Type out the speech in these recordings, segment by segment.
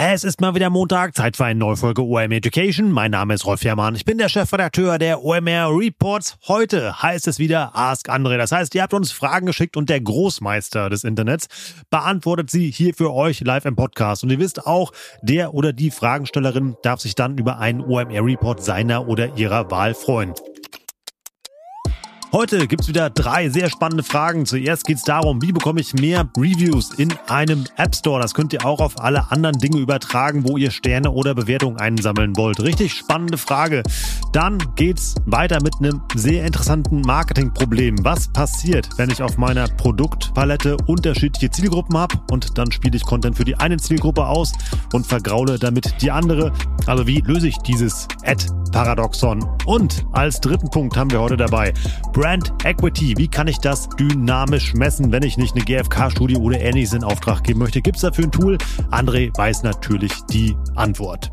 Es ist mal wieder Montag, Zeit für eine neue Folge OMR Education. Mein Name ist Rolf Herrmann. Ich bin der Chefredakteur der OMR Reports. Heute heißt es wieder Ask Andre. Das heißt, ihr habt uns Fragen geschickt und der Großmeister des Internets beantwortet sie hier für euch live im Podcast. Und ihr wisst auch, der oder die Fragenstellerin darf sich dann über einen OMR Report seiner oder ihrer Wahl freuen. Heute gibt's wieder drei sehr spannende Fragen. Zuerst geht's darum, wie bekomme ich mehr Reviews in einem App Store. Das könnt ihr auch auf alle anderen Dinge übertragen, wo ihr Sterne oder Bewertungen einsammeln wollt. Richtig spannende Frage. Dann geht's weiter mit einem sehr interessanten Marketingproblem. Was passiert, wenn ich auf meiner Produktpalette unterschiedliche Zielgruppen habe und dann spiele ich Content für die eine Zielgruppe aus und vergraule damit die andere? Also wie löse ich dieses Ad-Paradoxon? Und als dritten Punkt haben wir heute dabei Brand Equity. Wie kann ich das dynamisch messen, wenn ich nicht eine GfK-Studie oder ähnliches in Auftrag geben möchte? Gibt es dafür ein Tool? André weiß natürlich die Antwort.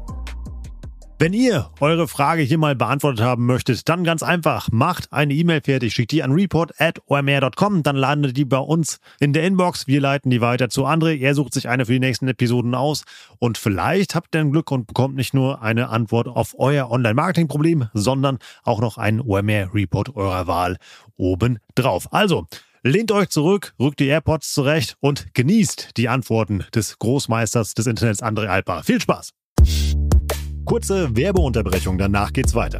Wenn ihr eure Frage hier mal beantwortet haben möchtet, dann ganz einfach, macht eine E-Mail fertig, schickt die an report.omr.com, dann landet die bei uns in der Inbox. Wir leiten die weiter zu André. Er sucht sich eine für die nächsten Episoden aus und vielleicht habt ihr ein Glück und bekommt nicht nur eine Antwort auf euer Online-Marketing-Problem, sondern auch noch einen OMR-Report eurer Wahl oben drauf. Also, Lehnt euch zurück, rückt die AirPods zurecht und genießt die Antworten des Großmeisters des Internets André Alpa. Viel Spaß! Kurze Werbeunterbrechung, danach geht's weiter.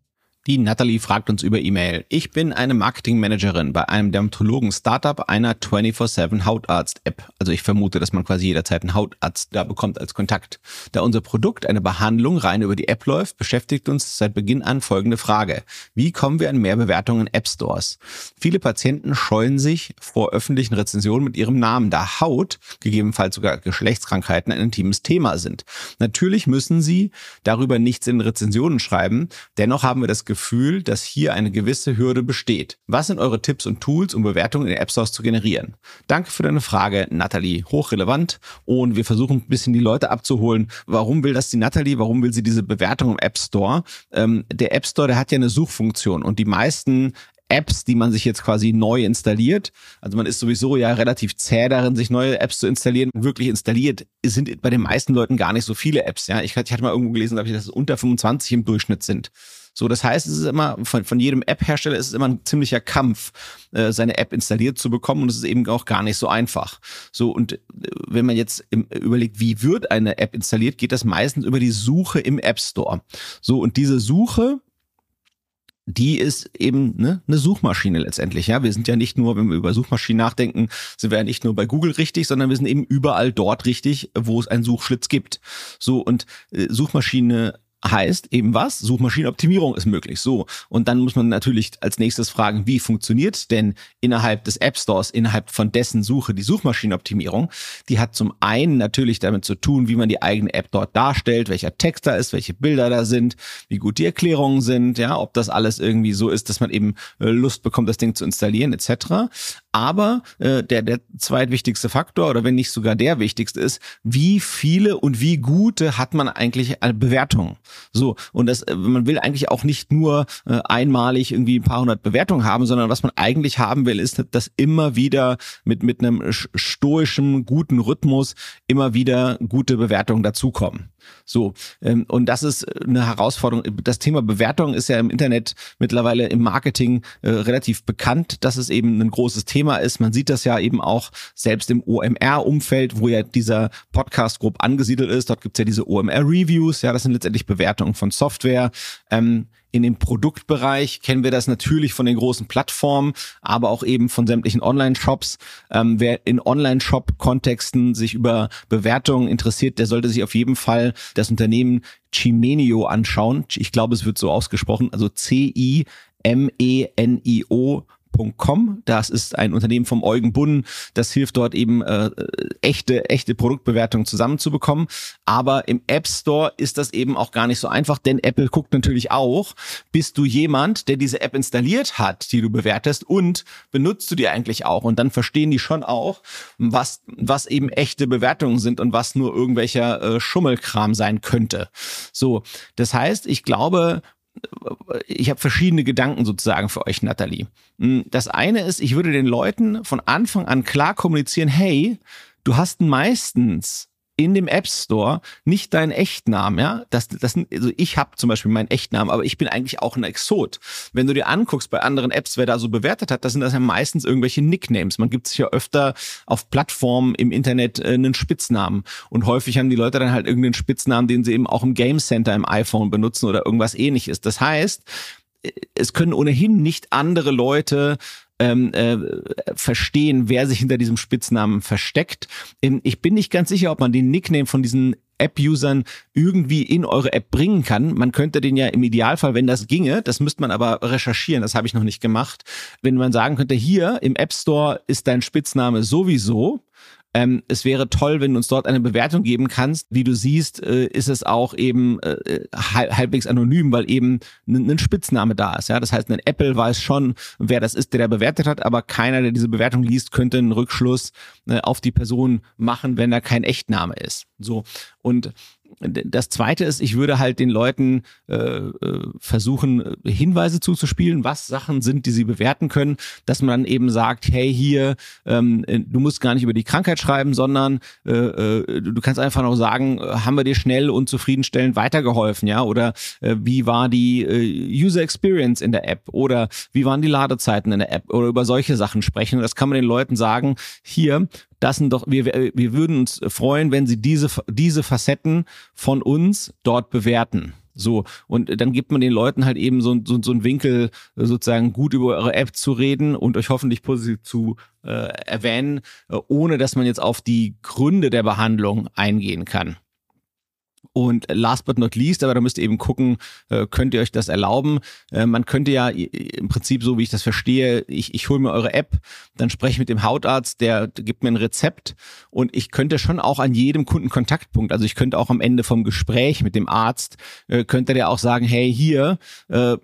Die Natalie fragt uns über E-Mail. Ich bin eine Marketingmanagerin bei einem Dermatologen-Startup einer 24-7 Hautarzt-App. Also ich vermute, dass man quasi jederzeit einen Hautarzt da bekommt als Kontakt. Da unser Produkt, eine Behandlung, rein über die App läuft, beschäftigt uns seit Beginn an folgende Frage. Wie kommen wir an mehr Bewertungen in App-Stores? Viele Patienten scheuen sich vor öffentlichen Rezensionen mit ihrem Namen, da Haut, gegebenenfalls sogar Geschlechtskrankheiten, ein intimes Thema sind. Natürlich müssen sie darüber nichts in Rezensionen schreiben. Dennoch haben wir das Gefühl, dass hier eine gewisse Hürde besteht. Was sind eure Tipps und Tools, um Bewertungen in App Stores zu generieren? Danke für deine Frage, Nathalie. Hochrelevant. Und wir versuchen ein bisschen die Leute abzuholen. Warum will das die Nathalie? Warum will sie diese Bewertung im App Store? Ähm, der App Store, der hat ja eine Suchfunktion und die meisten Apps, die man sich jetzt quasi neu installiert. Also man ist sowieso ja relativ zäh darin, sich neue Apps zu installieren. Wirklich installiert sind bei den meisten Leuten gar nicht so viele Apps. Ja, ich, ich hatte mal irgendwo gelesen, dass es unter 25 im Durchschnitt sind. So, das heißt, es ist immer, von, von jedem App-Hersteller ist es immer ein ziemlicher Kampf, äh, seine App installiert zu bekommen und es ist eben auch gar nicht so einfach. So, und äh, wenn man jetzt im, überlegt, wie wird eine App installiert, geht das meistens über die Suche im App Store. So, und diese Suche, die ist eben ne, eine Suchmaschine letztendlich. Ja, wir sind ja nicht nur, wenn wir über Suchmaschinen nachdenken, sind wir ja nicht nur bei Google richtig, sondern wir sind eben überall dort richtig, wo es einen Suchschlitz gibt. So und äh, Suchmaschine heißt eben was? Suchmaschinenoptimierung ist möglich. So. Und dann muss man natürlich als nächstes fragen, wie funktioniert denn innerhalb des App Stores, innerhalb von dessen Suche die Suchmaschinenoptimierung? Die hat zum einen natürlich damit zu tun, wie man die eigene App dort darstellt, welcher Text da ist, welche Bilder da sind, wie gut die Erklärungen sind, ja, ob das alles irgendwie so ist, dass man eben äh, Lust bekommt, das Ding zu installieren, etc. Aber äh, der, der zweitwichtigste Faktor, oder wenn nicht sogar der wichtigste ist, wie viele und wie gute hat man eigentlich Bewertungen? So, und das, äh, man will eigentlich auch nicht nur äh, einmalig irgendwie ein paar hundert Bewertungen haben, sondern was man eigentlich haben will, ist, dass immer wieder mit, mit einem stoischen, guten Rhythmus immer wieder gute Bewertungen dazukommen. So, ähm, und das ist eine Herausforderung. Das Thema Bewertung ist ja im Internet mittlerweile im Marketing äh, relativ bekannt, dass es eben ein großes Thema ist. Man sieht das ja eben auch selbst im OMR-Umfeld, wo ja dieser Podcast grob angesiedelt ist. Dort gibt's ja diese OMR-Reviews, ja, das sind letztendlich Bewertungen von Software. Ähm, in dem Produktbereich kennen wir das natürlich von den großen Plattformen, aber auch eben von sämtlichen Online-Shops. Ähm, wer in Online-Shop-Kontexten sich über Bewertungen interessiert, der sollte sich auf jeden Fall das Unternehmen Chimenio anschauen. Ich glaube, es wird so ausgesprochen, also C-I-M-E-N-I-O Com. Das ist ein Unternehmen vom Eugen Bunn. Das hilft dort eben äh, echte echte Produktbewertungen zusammenzubekommen. Aber im App Store ist das eben auch gar nicht so einfach, denn Apple guckt natürlich auch, bist du jemand, der diese App installiert hat, die du bewertest und benutzt du die eigentlich auch? Und dann verstehen die schon auch, was was eben echte Bewertungen sind und was nur irgendwelcher äh, Schummelkram sein könnte. So, das heißt, ich glaube, ich habe verschiedene Gedanken sozusagen für euch, Nathalie. Hm, das eine ist, ich würde den Leuten von Anfang an klar kommunizieren, hey, du hast meistens in dem App Store nicht deinen Echtnamen, ja. Das, das, also ich habe zum Beispiel meinen Echtnamen, aber ich bin eigentlich auch ein Exot. Wenn du dir anguckst bei anderen Apps, wer da so bewertet hat, das sind das ja meistens irgendwelche Nicknames. Man gibt sich ja öfter auf Plattformen im Internet äh, einen Spitznamen und häufig haben die Leute dann halt irgendeinen Spitznamen, den sie eben auch im Game Center im iPhone benutzen oder irgendwas ähnliches. Das heißt, äh, es können ohnehin nicht andere Leute ähm, äh, verstehen, wer sich hinter diesem Spitznamen versteckt. Ähm, ich bin nicht ganz sicher, ob man den Nickname von diesen App-Usern irgendwie in eure App bringen kann. Man könnte den ja im Idealfall, wenn das ginge, das müsste man aber recherchieren, das habe ich noch nicht gemacht, wenn man sagen könnte, hier im App Store ist dein Spitzname sowieso, ähm, es wäre toll, wenn du uns dort eine Bewertung geben kannst. Wie du siehst, äh, ist es auch eben äh, halbwegs anonym, weil eben ein Spitzname da ist. Ja, das heißt, ein Apple weiß schon, wer das ist, der da bewertet hat, aber keiner, der diese Bewertung liest, könnte einen Rückschluss äh, auf die Person machen, wenn da kein Echtname ist. So und das zweite ist, ich würde halt den Leuten äh, äh, versuchen, Hinweise zuzuspielen, was Sachen sind, die sie bewerten können, dass man dann eben sagt, hey, hier, ähm, du musst gar nicht über die Krankheit schreiben, sondern äh, äh, du kannst einfach noch sagen, haben wir dir schnell und zufriedenstellend weitergeholfen, ja? Oder äh, wie war die äh, User Experience in der App? Oder wie waren die Ladezeiten in der App? Oder über solche Sachen sprechen. Das kann man den Leuten sagen, hier, das sind doch, wir, wir würden uns freuen, wenn sie diese, diese Facetten von uns dort bewerten. So, und dann gibt man den Leuten halt eben so, so, so einen Winkel, sozusagen gut über eure App zu reden und euch hoffentlich positiv zu äh, erwähnen, äh, ohne dass man jetzt auf die Gründe der Behandlung eingehen kann. Und last but not least, aber da müsst ihr eben gucken, äh, könnt ihr euch das erlauben? Äh, man könnte ja im Prinzip, so wie ich das verstehe, ich, ich hole mir eure App, dann spreche ich mit dem Hautarzt, der gibt mir ein Rezept und ich könnte schon auch an jedem Kundenkontaktpunkt, also ich könnte auch am Ende vom Gespräch mit dem Arzt, äh, könnte der auch sagen, hey, hier,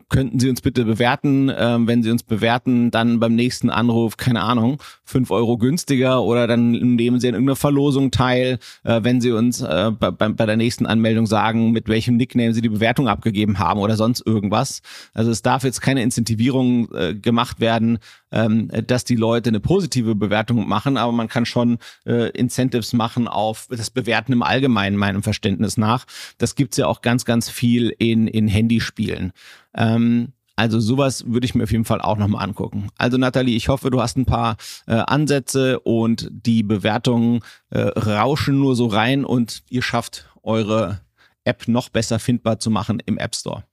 könnten Sie uns bitte bewerten, äh, wenn Sie uns bewerten, dann beim nächsten Anruf, keine Ahnung, fünf Euro günstiger oder dann nehmen Sie an irgendeiner Verlosung teil, wenn Sie uns bei, bei der nächsten Anmeldung sagen, mit welchem Nickname sie die Bewertung abgegeben haben oder sonst irgendwas. Also es darf jetzt keine Incentivierung äh, gemacht werden, ähm, dass die Leute eine positive Bewertung machen, aber man kann schon äh, Incentives machen auf das Bewerten im Allgemeinen, meinem Verständnis nach. Das gibt's ja auch ganz, ganz viel in, in Handyspielen. Ähm, also sowas würde ich mir auf jeden Fall auch nochmal angucken. Also Nathalie, ich hoffe, du hast ein paar äh, Ansätze und die Bewertungen äh, rauschen nur so rein und ihr schafft eure App noch besser findbar zu machen im App Store.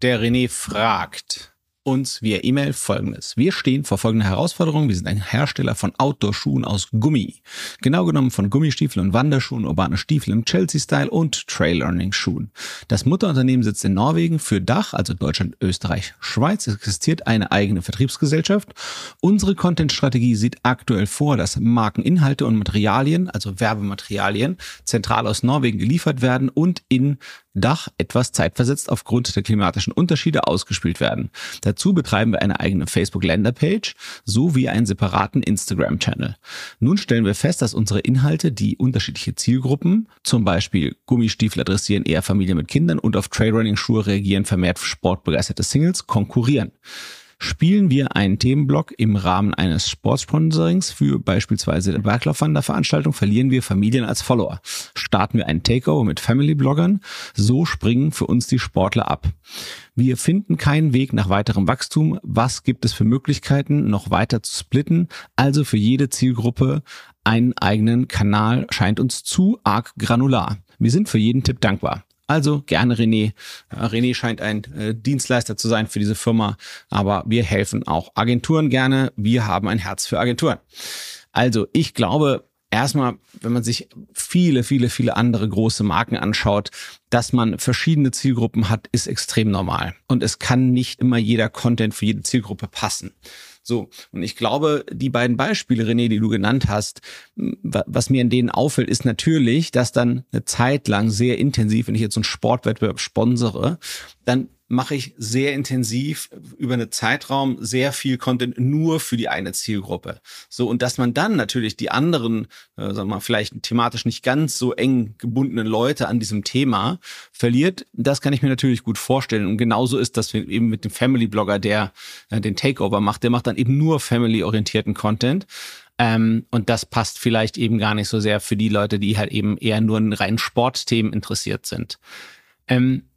Der René fragt, uns via E-Mail folgendes. Wir stehen vor folgender Herausforderung. Wir sind ein Hersteller von Outdoor-Schuhen aus Gummi. Genau genommen von Gummistiefeln und Wanderschuhen, urbane Stiefel im Chelsea-Style und Trail-Learning-Schuhen. Das Mutterunternehmen sitzt in Norwegen. Für Dach, also Deutschland, Österreich, Schweiz, existiert eine eigene Vertriebsgesellschaft. Unsere Content-Strategie sieht aktuell vor, dass Markeninhalte und Materialien, also Werbematerialien, zentral aus Norwegen geliefert werden und in Dach etwas zeitversetzt aufgrund der klimatischen Unterschiede ausgespielt werden. Dazu betreiben wir eine eigene Facebook-Länderpage sowie einen separaten Instagram-Channel. Nun stellen wir fest, dass unsere Inhalte die unterschiedliche Zielgruppen, zum Beispiel Gummistiefel adressieren eher Familien mit Kindern und auf Trailrunning-Schuhe reagieren vermehrt sportbegeisterte Singles, konkurrieren. Spielen wir einen Themenblock im Rahmen eines Sportsponsorings für beispielsweise eine Berglaufwanderveranstaltung, verlieren wir Familien als Follower. Starten wir einen Takeover mit Family-Bloggern, so springen für uns die Sportler ab. Wir finden keinen Weg nach weiterem Wachstum. Was gibt es für Möglichkeiten, noch weiter zu splitten? Also für jede Zielgruppe einen eigenen Kanal scheint uns zu arg granular. Wir sind für jeden Tipp dankbar. Also gerne René. René scheint ein äh, Dienstleister zu sein für diese Firma, aber wir helfen auch Agenturen gerne. Wir haben ein Herz für Agenturen. Also ich glaube, erstmal, wenn man sich viele, viele, viele andere große Marken anschaut, dass man verschiedene Zielgruppen hat, ist extrem normal. Und es kann nicht immer jeder Content für jede Zielgruppe passen. So, und ich glaube, die beiden Beispiele, René, die du genannt hast, was mir in denen auffällt, ist natürlich, dass dann eine Zeit lang sehr intensiv, wenn ich jetzt so einen Sportwettbewerb sponsere, dann mache ich sehr intensiv über einen Zeitraum sehr viel Content nur für die eine Zielgruppe. So und dass man dann natürlich die anderen, äh, sagen wir mal, vielleicht thematisch nicht ganz so eng gebundenen Leute an diesem Thema verliert, das kann ich mir natürlich gut vorstellen. Und genauso ist das eben mit dem Family Blogger, der äh, den Takeover macht, der macht dann eben nur Family-orientierten Content. Ähm, und das passt vielleicht eben gar nicht so sehr für die Leute, die halt eben eher nur in reinen Sportthemen interessiert sind. Ähm,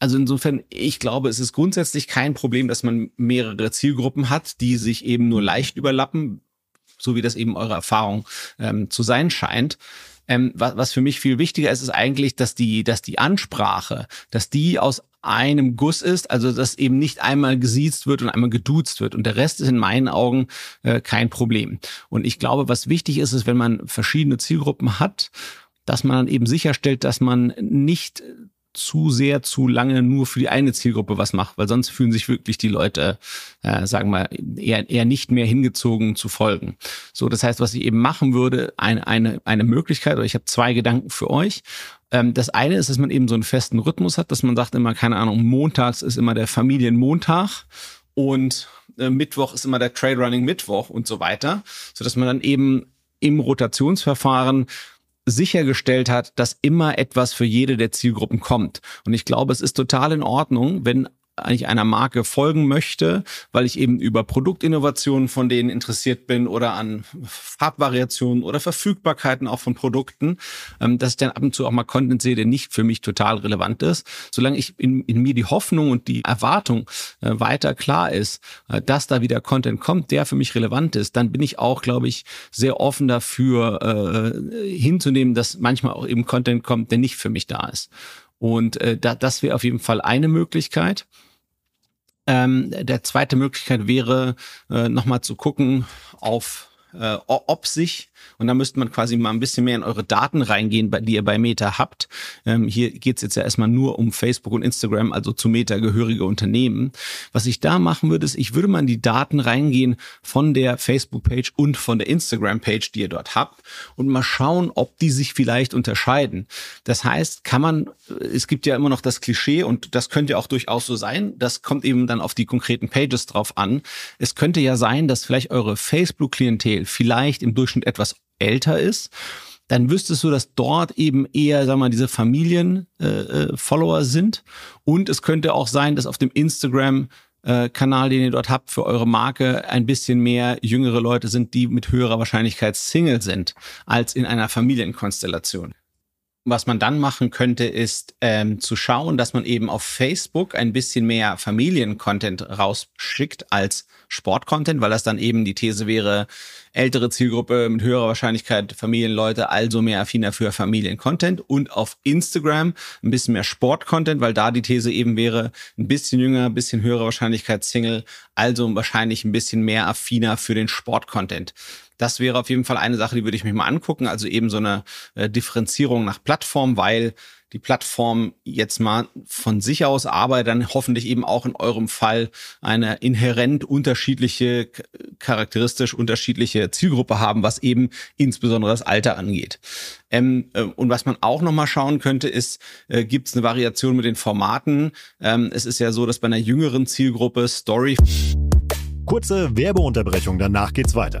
also insofern, ich glaube, es ist grundsätzlich kein Problem, dass man mehrere Zielgruppen hat, die sich eben nur leicht überlappen, so wie das eben eure Erfahrung ähm, zu sein scheint. Ähm, was, was für mich viel wichtiger ist, ist eigentlich, dass die, dass die Ansprache, dass die aus einem Guss ist, also dass eben nicht einmal gesiezt wird und einmal geduzt wird. Und der Rest ist in meinen Augen äh, kein Problem. Und ich glaube, was wichtig ist, ist, wenn man verschiedene Zielgruppen hat, dass man dann eben sicherstellt, dass man nicht zu sehr, zu lange nur für die eine Zielgruppe was macht, weil sonst fühlen sich wirklich die Leute, äh, sagen wir, eher, eher nicht mehr hingezogen zu folgen. So, das heißt, was ich eben machen würde, eine, eine, eine Möglichkeit, oder ich habe zwei Gedanken für euch. Ähm, das eine ist, dass man eben so einen festen Rhythmus hat, dass man sagt immer, keine Ahnung, montags ist immer der Familienmontag und äh, Mittwoch ist immer der Trade Running Mittwoch und so weiter, so dass man dann eben im Rotationsverfahren sichergestellt hat, dass immer etwas für jede der Zielgruppen kommt. Und ich glaube, es ist total in Ordnung, wenn eigentlich einer Marke folgen möchte, weil ich eben über Produktinnovationen von denen interessiert bin oder an Farbvariationen oder Verfügbarkeiten auch von Produkten, ähm, dass ich dann ab und zu auch mal Content sehe, der nicht für mich total relevant ist. Solange ich in, in mir die Hoffnung und die Erwartung äh, weiter klar ist, äh, dass da wieder Content kommt, der für mich relevant ist, dann bin ich auch, glaube ich, sehr offen dafür äh, hinzunehmen, dass manchmal auch eben Content kommt, der nicht für mich da ist. Und äh, da, das wäre auf jeden Fall eine Möglichkeit. Ähm, der zweite Möglichkeit wäre, äh, nochmal zu gucken auf äh, ob sich, und da müsste man quasi mal ein bisschen mehr in eure Daten reingehen, die ihr bei Meta habt. Ähm, hier geht's jetzt ja erstmal nur um Facebook und Instagram, also zu Meta gehörige Unternehmen. Was ich da machen würde, ist, ich würde mal in die Daten reingehen von der Facebook-Page und von der Instagram-Page, die ihr dort habt, und mal schauen, ob die sich vielleicht unterscheiden. Das heißt, kann man, es gibt ja immer noch das Klischee, und das könnte ja auch durchaus so sein, das kommt eben dann auf die konkreten Pages drauf an. Es könnte ja sein, dass vielleicht eure Facebook-Klientel vielleicht im Durchschnitt etwas älter ist, dann wüsstest du, dass dort eben eher, sag mal, diese Familien-Follower äh, äh sind. Und es könnte auch sein, dass auf dem Instagram äh, Kanal, den ihr dort habt für eure Marke, ein bisschen mehr jüngere Leute sind, die mit höherer Wahrscheinlichkeit Single sind, als in einer Familienkonstellation. Was man dann machen könnte, ist ähm, zu schauen, dass man eben auf Facebook ein bisschen mehr Familiencontent rausschickt als Sportcontent, weil das dann eben die These wäre, ältere Zielgruppe mit höherer Wahrscheinlichkeit Familienleute, also mehr affiner für Familiencontent und auf Instagram ein bisschen mehr Sportcontent, weil da die These eben wäre, ein bisschen jünger, ein bisschen höhere Wahrscheinlichkeit Single, also wahrscheinlich ein bisschen mehr affiner für den Sportcontent. Das wäre auf jeden Fall eine Sache, die würde ich mich mal angucken. Also eben so eine äh, Differenzierung nach Plattform, weil die Plattform jetzt mal von sich aus, aber dann hoffentlich eben auch in eurem Fall eine inhärent unterschiedliche, charakteristisch unterschiedliche Zielgruppe haben, was eben insbesondere das Alter angeht. Ähm, äh, und was man auch nochmal schauen könnte, ist, äh, gibt es eine Variation mit den Formaten? Ähm, es ist ja so, dass bei einer jüngeren Zielgruppe Story. Kurze Werbeunterbrechung, danach geht's weiter.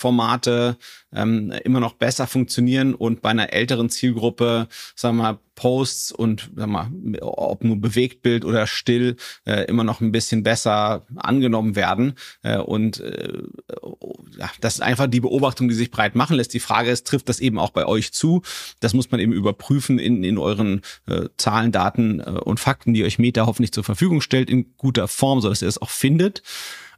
Formate ähm, immer noch besser funktionieren und bei einer älteren Zielgruppe, sagen wir mal, Posts und sag mal, ob nur Bewegtbild oder still äh, immer noch ein bisschen besser angenommen werden. Äh, und äh, ja, das ist einfach die Beobachtung, die sich breit machen lässt. Die Frage ist, trifft das eben auch bei euch zu? Das muss man eben überprüfen in, in euren äh, Zahlen, Daten äh, und Fakten, die euch Meta hoffentlich zur Verfügung stellt, in guter Form, sodass ihr es auch findet.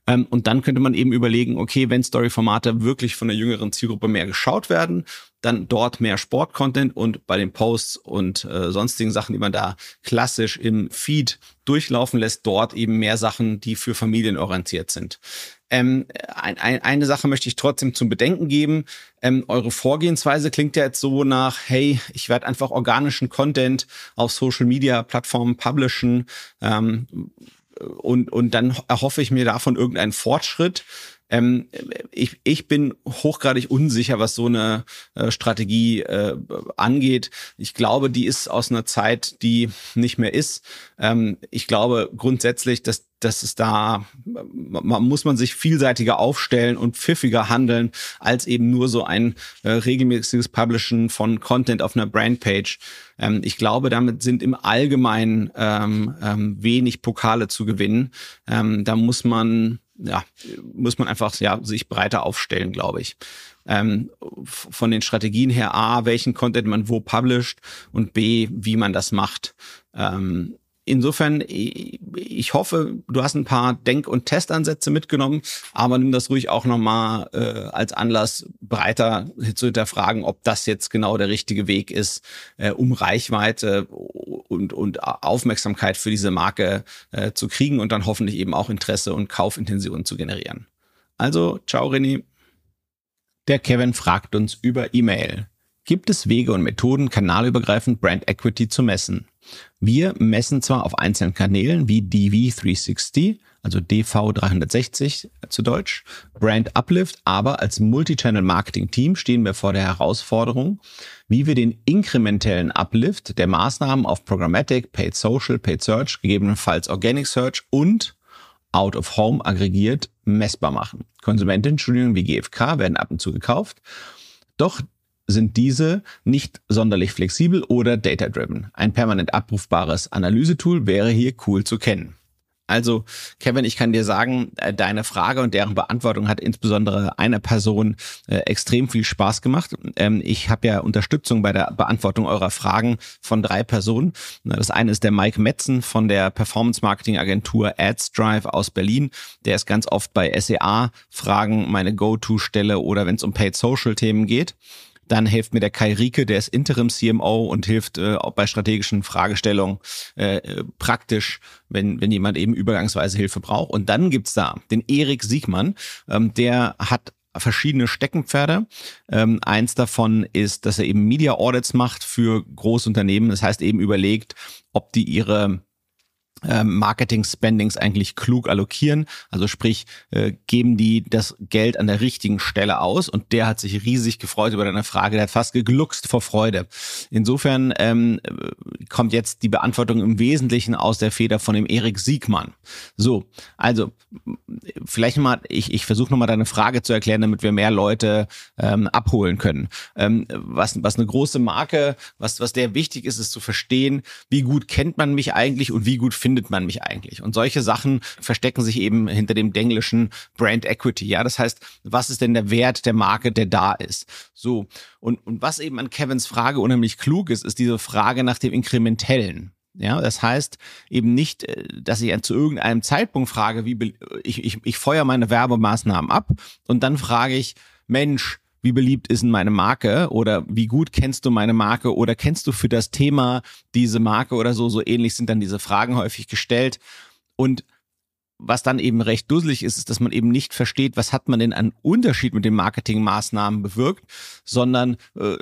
Ähm, und dann könnte man eben überlegen, okay, wenn Story-Formate wirklich von der jüngeren Zielgruppe mehr geschaut werden, dann dort mehr Sport-Content und bei den Posts und äh, sonstigen Sachen, die man da klassisch im Feed durchlaufen lässt, dort eben mehr Sachen, die für Familien orientiert sind. Ähm, ein, ein, eine Sache möchte ich trotzdem zum Bedenken geben. Ähm, eure Vorgehensweise klingt ja jetzt so nach, hey, ich werde einfach organischen Content auf Social-Media-Plattformen publishen. Ähm, und, und dann erhoffe ich mir davon irgendeinen Fortschritt. Ähm, ich, ich bin hochgradig unsicher, was so eine äh, Strategie äh, angeht. Ich glaube, die ist aus einer Zeit, die nicht mehr ist. Ähm, ich glaube grundsätzlich, dass dass es da man, muss man sich vielseitiger aufstellen und pfiffiger handeln als eben nur so ein äh, regelmäßiges Publishen von Content auf einer Brandpage. Ähm, ich glaube, damit sind im Allgemeinen ähm, ähm, wenig Pokale zu gewinnen. Ähm, da muss man ja, muss man einfach ja, sich breiter aufstellen, glaube ich. Ähm, von den Strategien her A, welchen Content man wo published und B, wie man das macht. Ähm, insofern, ich hoffe, du hast ein paar Denk- und Testansätze mitgenommen, aber nimm das ruhig auch nochmal äh, als Anlass, breiter zu hinterfragen, ob das jetzt genau der richtige Weg ist, äh, um Reichweite und, und Aufmerksamkeit für diese Marke äh, zu kriegen und dann hoffentlich eben auch Interesse und Kaufintention zu generieren. Also, ciao René. Der Kevin fragt uns über E-Mail. Gibt es Wege und Methoden, kanalübergreifend Brand Equity zu messen? Wir messen zwar auf einzelnen Kanälen wie DV360, also DV360 zu Deutsch, Brand Uplift, aber als Multichannel-Marketing-Team stehen wir vor der Herausforderung, wie wir den inkrementellen Uplift der Maßnahmen auf Programmatic, Paid Social, Paid Search, gegebenenfalls Organic Search und Out of Home aggregiert messbar machen. Konsumentenstudien wie GfK werden ab und zu gekauft. Doch sind diese nicht sonderlich flexibel oder data-driven. Ein permanent abrufbares Analysetool wäre hier cool zu kennen. Also, Kevin, ich kann dir sagen, äh, deine Frage und deren Beantwortung hat insbesondere einer Person äh, extrem viel Spaß gemacht. Ähm, ich habe ja Unterstützung bei der Beantwortung eurer Fragen von drei Personen. Das eine ist der Mike Metzen von der Performance Marketing Agentur AdsDrive aus Berlin. Der ist ganz oft bei SEA-Fragen meine Go-To-Stelle oder wenn es um Paid Social Themen geht. Dann hilft mir der Kai Rieke, der ist Interim CMO und hilft äh, bei strategischen Fragestellungen äh, praktisch, wenn, wenn jemand eben übergangsweise Hilfe braucht. Und dann gibt's da den Erik Siegmann, ähm, der hat verschiedene Steckenpferde. Ähm, eins davon ist, dass er eben Media Audits macht für Großunternehmen. Das heißt eben überlegt, ob die ihre Marketing-Spendings eigentlich klug allokieren. Also sprich, äh, geben die das Geld an der richtigen Stelle aus. Und der hat sich riesig gefreut über deine Frage. Der hat fast gegluckst vor Freude. Insofern ähm, kommt jetzt die Beantwortung im Wesentlichen aus der Feder von dem Erik Siegmann. So, also vielleicht mal, ich, ich versuche nochmal deine Frage zu erklären, damit wir mehr Leute ähm, abholen können. Ähm, was, was eine große Marke, was, was der wichtig ist, ist zu verstehen, wie gut kennt man mich eigentlich und wie gut findet findet man mich eigentlich? Und solche Sachen verstecken sich eben hinter dem denglischen Brand Equity. Ja, das heißt, was ist denn der Wert der Marke, der da ist? So. Und, und was eben an Kevins Frage unheimlich klug ist, ist diese Frage nach dem Inkrementellen. Ja, das heißt eben nicht, äh, dass ich zu irgendeinem Zeitpunkt frage, wie ich, ich, ich feuer meine Werbemaßnahmen ab und dann frage ich, Mensch, wie beliebt ist denn meine Marke oder wie gut kennst du meine Marke oder kennst du für das Thema diese Marke oder so, so ähnlich sind dann diese Fragen häufig gestellt. Und was dann eben recht dusselig ist, ist, dass man eben nicht versteht, was hat man denn an Unterschied mit den Marketingmaßnahmen bewirkt, sondern äh,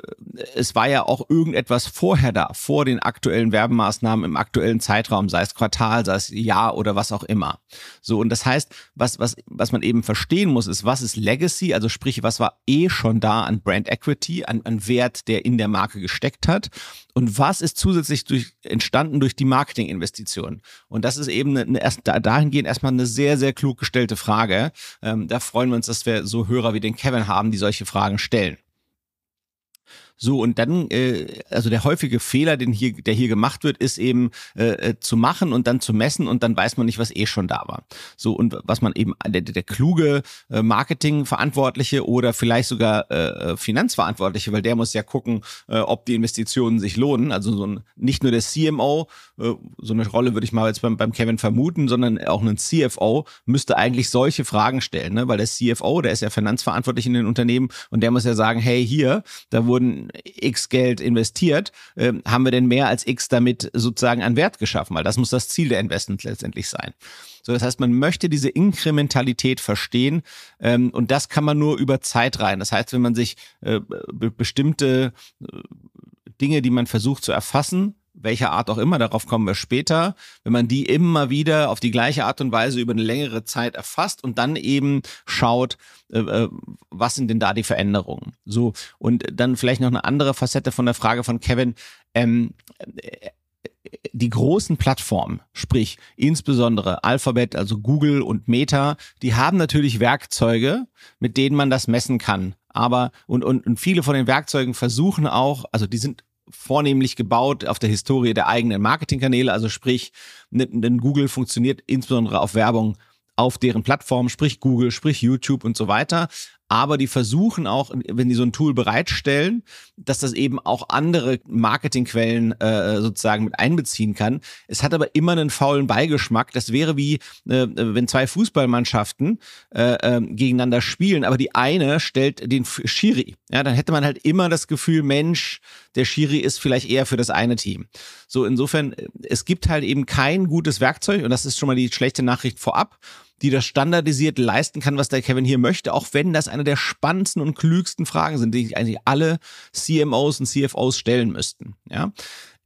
es war ja auch irgendetwas vorher da, vor den aktuellen Werbemaßnahmen im aktuellen Zeitraum, sei es Quartal, sei es Jahr oder was auch immer. So, und das heißt, was, was, was man eben verstehen muss, ist, was ist Legacy, also sprich, was war eh schon da an Brand Equity, an, an Wert, der in der Marke gesteckt hat und was ist zusätzlich durch, entstanden durch die Marketinginvestitionen. Und das ist eben eine, eine dahingehend erstmal eine sehr, sehr klug gestellte Frage. Ähm, da freuen wir uns, dass wir so Hörer wie den Kevin haben, die solche Fragen stellen. So, und dann, äh, also der häufige Fehler, den hier, der hier gemacht wird, ist eben äh, äh, zu machen und dann zu messen und dann weiß man nicht, was eh schon da war. So, und was man eben, der, der kluge äh, Marketingverantwortliche oder vielleicht sogar äh, Finanzverantwortliche, weil der muss ja gucken, äh, ob die Investitionen sich lohnen. Also so ein, nicht nur der CMO, äh, so eine Rolle würde ich mal jetzt beim, beim Kevin vermuten, sondern auch ein CFO müsste eigentlich solche Fragen stellen, ne? weil der CFO, der ist ja finanzverantwortlich in den Unternehmen und der muss ja sagen, hey, hier, da wurden X Geld investiert, äh, haben wir denn mehr als X damit sozusagen an Wert geschaffen? Weil das muss das Ziel der Investments letztendlich sein. So, das heißt, man möchte diese Inkrementalität verstehen ähm, und das kann man nur über Zeit rein. Das heißt, wenn man sich äh, be bestimmte äh, Dinge, die man versucht zu erfassen, welcher Art auch immer, darauf kommen wir später, wenn man die immer wieder auf die gleiche Art und Weise über eine längere Zeit erfasst und dann eben schaut, äh, äh, was sind denn da die Veränderungen? So, und dann vielleicht noch eine andere Facette von der Frage von Kevin. Ähm, die großen Plattformen, sprich insbesondere Alphabet, also Google und Meta, die haben natürlich Werkzeuge, mit denen man das messen kann. Aber und, und, und viele von den Werkzeugen versuchen auch, also die sind vornehmlich gebaut auf der Historie der eigenen Marketingkanäle. Also sprich, denn Google funktioniert insbesondere auf Werbung auf deren Plattform, sprich Google, sprich YouTube und so weiter aber die versuchen auch, wenn die so ein Tool bereitstellen, dass das eben auch andere Marketingquellen äh, sozusagen mit einbeziehen kann. Es hat aber immer einen faulen Beigeschmack. Das wäre wie, äh, wenn zwei Fußballmannschaften äh, äh, gegeneinander spielen, aber die eine stellt den Schiri. Ja, dann hätte man halt immer das Gefühl, Mensch, der Schiri ist vielleicht eher für das eine Team. So, insofern, äh, es gibt halt eben kein gutes Werkzeug und das ist schon mal die schlechte Nachricht vorab die das standardisiert leisten kann, was der Kevin hier möchte, auch wenn das eine der spannendsten und klügsten Fragen sind, die eigentlich alle CMOs und CFOs stellen müssten. Ja.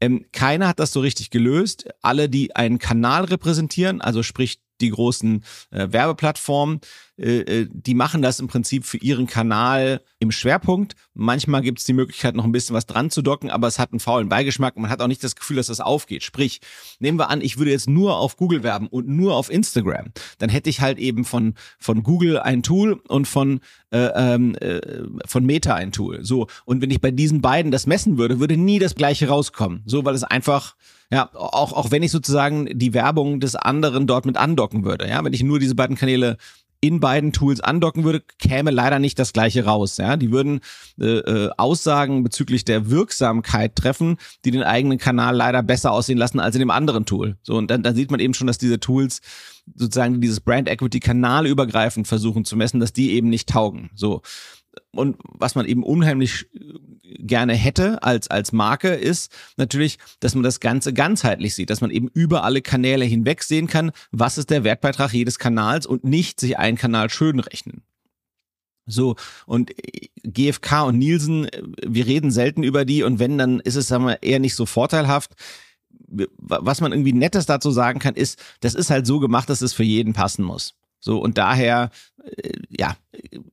Ähm, keiner hat das so richtig gelöst. Alle, die einen Kanal repräsentieren, also sprich die großen äh, Werbeplattformen, äh, äh, die machen das im Prinzip für ihren Kanal im Schwerpunkt. Manchmal gibt es die Möglichkeit, noch ein bisschen was dran zu docken, aber es hat einen faulen Beigeschmack. Man hat auch nicht das Gefühl, dass das aufgeht. Sprich, nehmen wir an, ich würde jetzt nur auf Google werben und nur auf Instagram. Dann hätte ich halt eben von, von Google ein Tool und von, äh, ähm, äh, von Meta ein Tool. So. Und wenn ich bei diesen beiden das messen würde, würde nie das gleiche rauskommen. So, weil es einfach ja, auch, auch wenn ich sozusagen die Werbung des anderen dort mit andocken würde. Ja, wenn ich nur diese beiden Kanäle in beiden Tools andocken würde, käme leider nicht das gleiche raus. Ja, die würden äh, äh, Aussagen bezüglich der Wirksamkeit treffen, die den eigenen Kanal leider besser aussehen lassen als in dem anderen Tool. So und dann, dann sieht man eben schon, dass diese Tools sozusagen dieses Brand Equity kanalübergreifend versuchen zu messen, dass die eben nicht taugen. So und was man eben unheimlich gerne hätte als, als Marke ist natürlich, dass man das Ganze ganzheitlich sieht, dass man eben über alle Kanäle hinweg sehen kann, was ist der Wertbeitrag jedes Kanals und nicht sich einen Kanal schön rechnen. So, und GFK und Nielsen, wir reden selten über die und wenn, dann ist es, sagen wir, eher nicht so vorteilhaft was man irgendwie Nettes dazu sagen kann, ist, das ist halt so gemacht, dass es für jeden passen muss. So, und daher, äh, ja,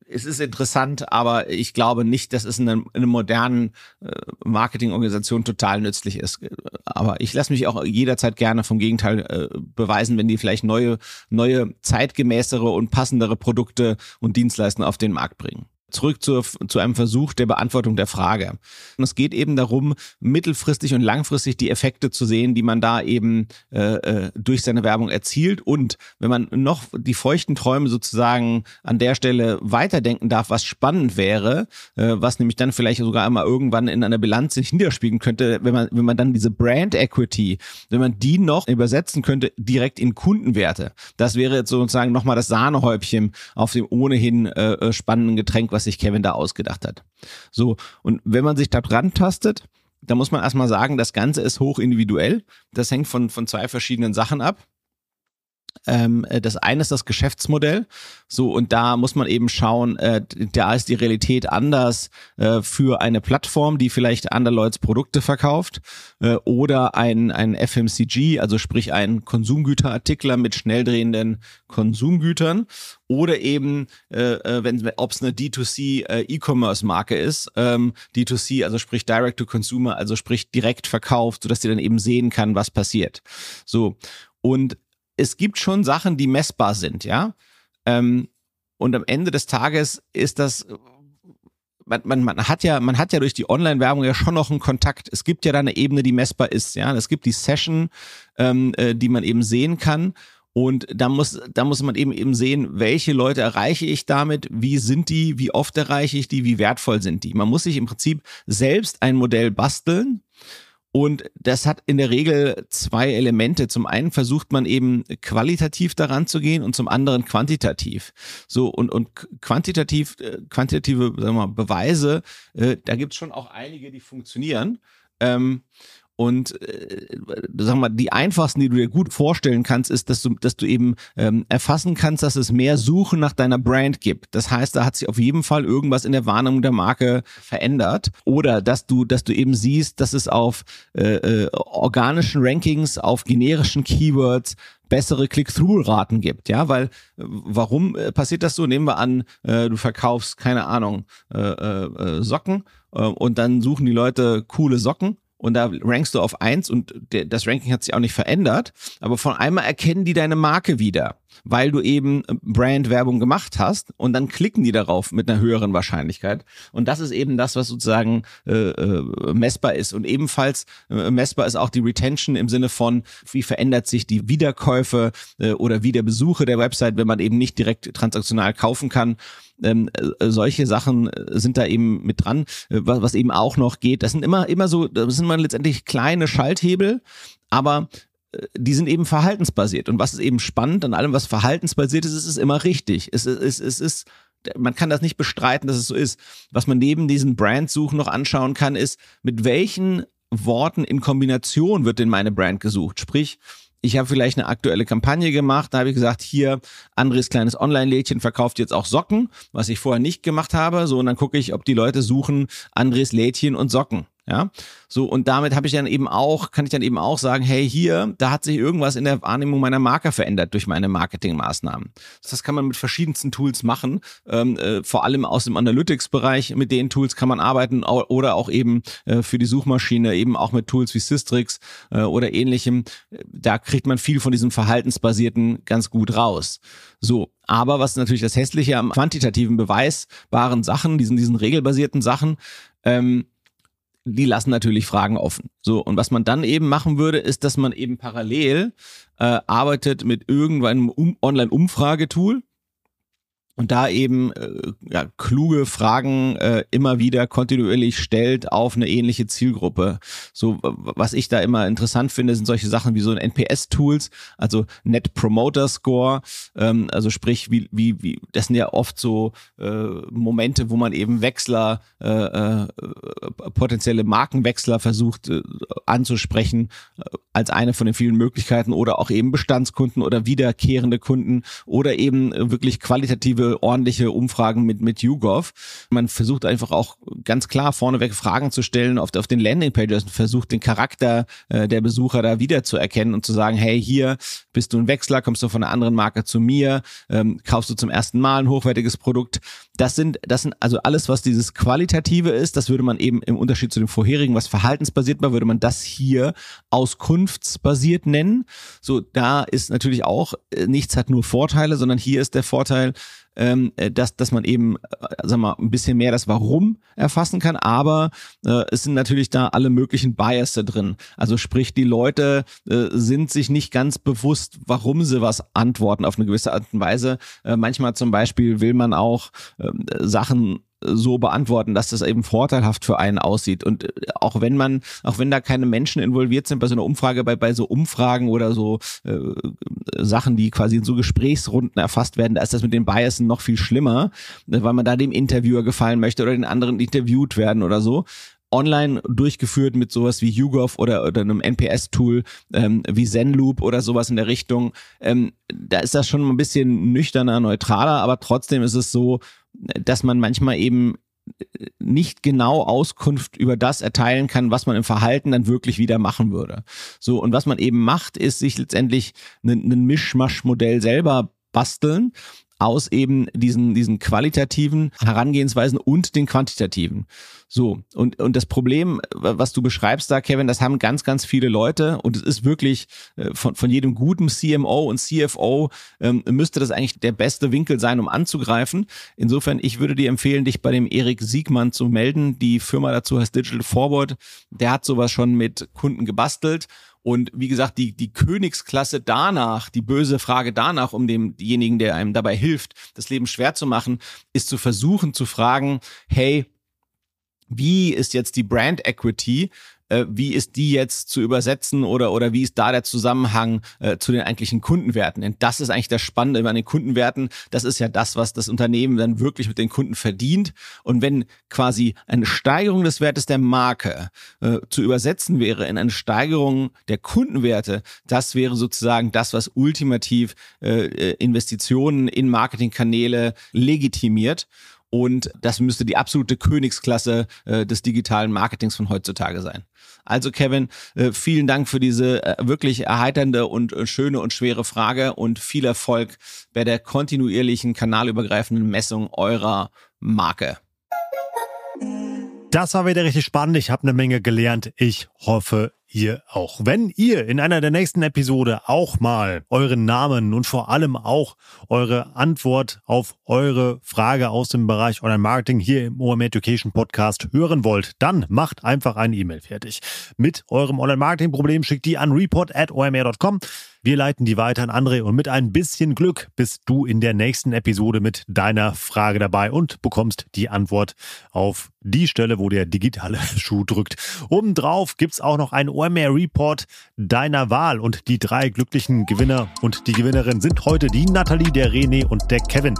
es ist interessant, aber ich glaube nicht, dass es in einer, in einer modernen äh, Marketingorganisation total nützlich ist. Aber ich lasse mich auch jederzeit gerne vom Gegenteil äh, beweisen, wenn die vielleicht neue, neue, zeitgemäßere und passendere Produkte und Dienstleistungen auf den Markt bringen zurück zu, zu einem Versuch der Beantwortung der Frage. Und es geht eben darum, mittelfristig und langfristig die Effekte zu sehen, die man da eben äh, äh, durch seine Werbung erzielt. Und wenn man noch die feuchten Träume sozusagen an der Stelle weiterdenken darf, was spannend wäre, äh, was nämlich dann vielleicht sogar einmal irgendwann in einer Bilanz sich niederspiegeln könnte, wenn man, wenn man dann diese Brand Equity, wenn man die noch übersetzen könnte, direkt in Kundenwerte. Das wäre jetzt sozusagen nochmal das Sahnehäubchen auf dem ohnehin äh, äh spannenden Getränk, was was sich Kevin da ausgedacht hat. So, und wenn man sich da dran tastet, da muss man erstmal sagen, das Ganze ist hoch individuell. Das hängt von, von zwei verschiedenen Sachen ab. Ähm, äh, das eine ist das Geschäftsmodell. So, und da muss man eben schauen, äh, da ist die Realität anders äh, für eine Plattform, die vielleicht Underlords Produkte verkauft, äh, oder ein, ein FMCG, also sprich ein Konsumgüterartikler mit schnell drehenden Konsumgütern, oder eben, äh, äh ob es eine D2C äh, ist, ähm, D2C, also sprich Direct to Consumer, also sprich direkt verkauft, sodass die dann eben sehen kann, was passiert. So. Und es gibt schon Sachen, die messbar sind, ja. Ähm, und am Ende des Tages ist das, man, man, man hat ja, man hat ja durch die Online-Werbung ja schon noch einen Kontakt. Es gibt ja da eine Ebene, die messbar ist, ja. Es gibt die Session, ähm, äh, die man eben sehen kann. Und da muss, da muss man eben eben sehen, welche Leute erreiche ich damit, wie sind die, wie oft erreiche ich die, wie wertvoll sind die. Man muss sich im Prinzip selbst ein Modell basteln und das hat in der Regel zwei Elemente. Zum einen versucht man eben qualitativ daran zu gehen und zum anderen quantitativ. So und, und quantitativ, äh, quantitative sagen wir mal, Beweise, äh, da gibt's schon auch einige, die funktionieren. Ähm, und äh, sag mal, die einfachsten, die du dir gut vorstellen kannst, ist, dass du, dass du eben ähm, erfassen kannst, dass es mehr Suchen nach deiner Brand gibt. Das heißt, da hat sich auf jeden Fall irgendwas in der Wahrnehmung der Marke verändert. Oder dass du, dass du eben siehst, dass es auf äh, äh, organischen Rankings, auf generischen Keywords bessere Click-Through-Raten gibt, ja, weil äh, warum äh, passiert das so? Nehmen wir an, äh, du verkaufst keine Ahnung äh, äh, Socken und dann suchen die Leute coole Socken und da rankst du auf eins und das Ranking hat sich auch nicht verändert, aber von einmal erkennen die deine Marke wieder, weil du eben äh, Brandwerbung gemacht hast und dann klicken die darauf mit einer höheren Wahrscheinlichkeit. Und das ist eben das, was sozusagen äh, äh, messbar ist. Und ebenfalls äh, messbar ist auch die Retention im Sinne von, wie verändert sich die Wiederkäufe äh, oder Wiederbesuche der Website, wenn man eben nicht direkt transaktional kaufen kann. Ähm, äh, solche Sachen äh, sind da eben mit dran, äh, was, was eben auch noch geht. Das sind immer, immer so, das sind mal letztendlich kleine Schalthebel, aber die sind eben verhaltensbasiert. Und was ist eben spannend an allem, was verhaltensbasiert ist, ist es immer richtig. Es, es, es ist man kann das nicht bestreiten, dass es so ist. Was man neben diesen Brandsuchen noch anschauen kann, ist, mit welchen Worten in Kombination wird denn meine Brand gesucht? Sprich, ich habe vielleicht eine aktuelle Kampagne gemacht, da habe ich gesagt, hier, Andres kleines Online-Lädchen verkauft jetzt auch Socken, was ich vorher nicht gemacht habe. So, und dann gucke ich, ob die Leute suchen Andres Lädchen und Socken. Ja, so und damit habe ich dann eben auch, kann ich dann eben auch sagen, hey, hier, da hat sich irgendwas in der Wahrnehmung meiner Marke verändert durch meine Marketingmaßnahmen. Das kann man mit verschiedensten Tools machen, ähm, äh, vor allem aus dem Analytics-Bereich. Mit den Tools kann man arbeiten oder auch eben äh, für die Suchmaschine eben auch mit Tools wie Systrix äh, oder ähnlichem. Da kriegt man viel von diesem verhaltensbasierten ganz gut raus. So, aber was natürlich das Hässliche am quantitativen beweisbaren Sachen, diesen diesen regelbasierten Sachen ähm, die lassen natürlich Fragen offen. So, und was man dann eben machen würde, ist, dass man eben parallel äh, arbeitet mit irgendeinem um Online-Umfragetool und da eben äh, ja, kluge Fragen äh, immer wieder kontinuierlich stellt auf eine ähnliche Zielgruppe. So was ich da immer interessant finde, sind solche Sachen wie so ein NPS-Tools, also Net Promoter Score, ähm, also sprich wie wie wie das sind ja oft so äh, Momente, wo man eben Wechsler, äh, äh, potenzielle Markenwechsler versucht äh, anzusprechen äh, als eine von den vielen Möglichkeiten oder auch eben Bestandskunden oder wiederkehrende Kunden oder eben äh, wirklich qualitative qualitative, ordentliche Umfragen mit, mit YouGov. Man versucht einfach auch ganz klar vorneweg Fragen zu stellen auf, auf den Landingpages und versucht den Charakter äh, der Besucher da wiederzuerkennen und zu sagen, hey, hier bist du ein Wechsler, kommst du von einer anderen Marke zu mir, ähm, kaufst du zum ersten Mal ein hochwertiges Produkt. Das sind, das sind also alles, was dieses Qualitative ist, das würde man eben im Unterschied zu dem vorherigen, was verhaltensbasiert war, würde man das hier auskunftsbasiert nennen. So, da ist natürlich auch, äh, nichts hat nur Vorteile, sondern hier ist der Vorteil, ähm, äh, dass, dass man eben, äh, sag mal, ein bisschen mehr das Warum erfassen kann, aber äh, es sind natürlich da alle möglichen Bias drin. Also sprich, die Leute äh, sind sich nicht ganz bewusst, warum sie was antworten auf eine gewisse Art und Weise. Äh, manchmal zum Beispiel will man auch Sachen so beantworten, dass das eben vorteilhaft für einen aussieht. Und äh, auch wenn man, auch wenn da keine Menschen involviert sind bei so einer Umfrage, bei, bei so Umfragen oder so äh, Sachen, die quasi in so Gesprächsrunden erfasst werden, da ist das mit den Biasen noch viel schlimmer, weil man da dem Interviewer gefallen möchte oder den anderen interviewt werden oder so online durchgeführt mit sowas wie YouGov oder, oder einem NPS-Tool ähm, wie ZenLoop oder sowas in der Richtung. Ähm, da ist das schon ein bisschen nüchterner, neutraler, aber trotzdem ist es so, dass man manchmal eben nicht genau Auskunft über das erteilen kann, was man im Verhalten dann wirklich wieder machen würde. So, und was man eben macht, ist sich letztendlich ein Mischmasch-Modell selber basteln aus eben diesen, diesen qualitativen Herangehensweisen und den quantitativen. So, und, und das Problem, was du beschreibst da, Kevin, das haben ganz, ganz viele Leute und es ist wirklich äh, von, von jedem guten CMO und CFO ähm, müsste das eigentlich der beste Winkel sein, um anzugreifen. Insofern, ich würde dir empfehlen, dich bei dem Erik Siegmann zu melden. Die Firma dazu heißt Digital Forward. Der hat sowas schon mit Kunden gebastelt und wie gesagt, die, die Königsklasse danach, die böse Frage danach, um demjenigen, der einem dabei hilft, das Leben schwer zu machen, ist zu versuchen zu fragen, hey, wie ist jetzt die Brand Equity äh, wie ist die jetzt zu übersetzen oder, oder wie ist da der Zusammenhang äh, zu den eigentlichen Kundenwerten? Denn das ist eigentlich das Spannende an den Kundenwerten. Das ist ja das, was das Unternehmen dann wirklich mit den Kunden verdient. Und wenn quasi eine Steigerung des Wertes der Marke äh, zu übersetzen wäre in eine Steigerung der Kundenwerte, das wäre sozusagen das, was ultimativ äh, äh Investitionen in Marketingkanäle legitimiert. Und das müsste die absolute Königsklasse äh, des digitalen Marketings von heutzutage sein. Also Kevin, äh, vielen Dank für diese äh, wirklich erheiternde und äh, schöne und schwere Frage und viel Erfolg bei der kontinuierlichen kanalübergreifenden Messung eurer Marke. Das war wieder richtig spannend. Ich habe eine Menge gelernt. Ich hoffe, ihr auch. Wenn ihr in einer der nächsten Episode auch mal euren Namen und vor allem auch eure Antwort auf eure Frage aus dem Bereich Online-Marketing hier im OM Education Podcast hören wollt, dann macht einfach eine E-Mail fertig. Mit eurem Online-Marketing-Problem schickt die an report.omr.com. Wir leiten die weiter an André und mit ein bisschen Glück bist du in der nächsten Episode mit deiner Frage dabei und bekommst die Antwort auf die Stelle, wo der digitale Schuh drückt. Obendrauf gibt's auch noch OMR Report deiner Wahl und die drei glücklichen Gewinner und die Gewinnerin sind heute die Nathalie, der René und der Kevin.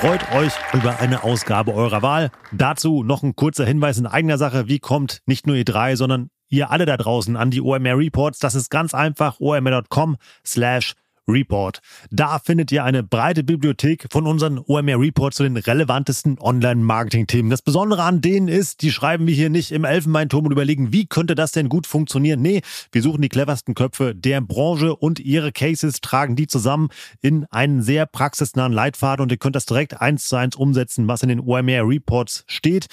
Freut euch über eine Ausgabe eurer Wahl. Dazu noch ein kurzer Hinweis in eigener Sache. Wie kommt nicht nur ihr drei, sondern ihr alle da draußen an die OMR Reports. Das ist ganz einfach omr.com slash Report. Da findet ihr eine breite Bibliothek von unseren OMR Reports zu den relevantesten Online-Marketing-Themen. Das Besondere an denen ist, die schreiben wir hier nicht im Elfenbeinturm und überlegen, wie könnte das denn gut funktionieren. Nee, wir suchen die cleversten Köpfe der Branche und ihre Cases, tragen die zusammen in einen sehr praxisnahen Leitfaden und ihr könnt das direkt eins zu eins umsetzen, was in den OMR Reports steht.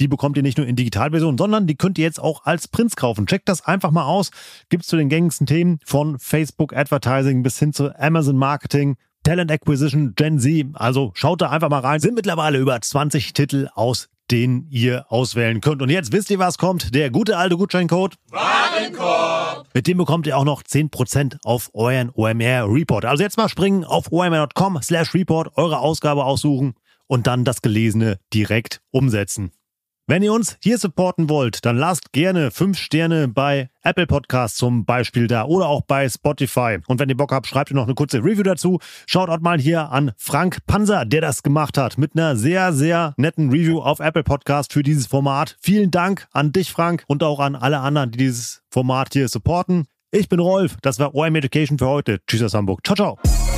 Die bekommt ihr nicht nur in Digitalversion, sondern die könnt ihr jetzt auch als Prints kaufen. Checkt das einfach mal aus. Gibt's zu den gängigsten Themen von Facebook Advertising bis hin zu Amazon Marketing, Talent Acquisition, Gen Z. Also schaut da einfach mal rein. Sind mittlerweile über 20 Titel aus den ihr auswählen könnt. Und jetzt wisst ihr, was kommt. Der gute alte Gutscheincode Warenkorb. Mit dem bekommt ihr auch noch 10% auf euren OMR Report. Also jetzt mal springen auf omr.com slash report, eure Ausgabe aussuchen und dann das Gelesene direkt umsetzen. Wenn ihr uns hier supporten wollt, dann lasst gerne fünf Sterne bei Apple Podcasts zum Beispiel da oder auch bei Spotify. Und wenn ihr Bock habt, schreibt ihr noch eine kurze Review dazu. Schaut auch mal hier an Frank Panzer, der das gemacht hat, mit einer sehr, sehr netten Review auf Apple Podcast für dieses Format. Vielen Dank an dich, Frank, und auch an alle anderen, die dieses Format hier supporten. Ich bin Rolf, das war OM Education für heute. Tschüss aus Hamburg. Ciao, ciao.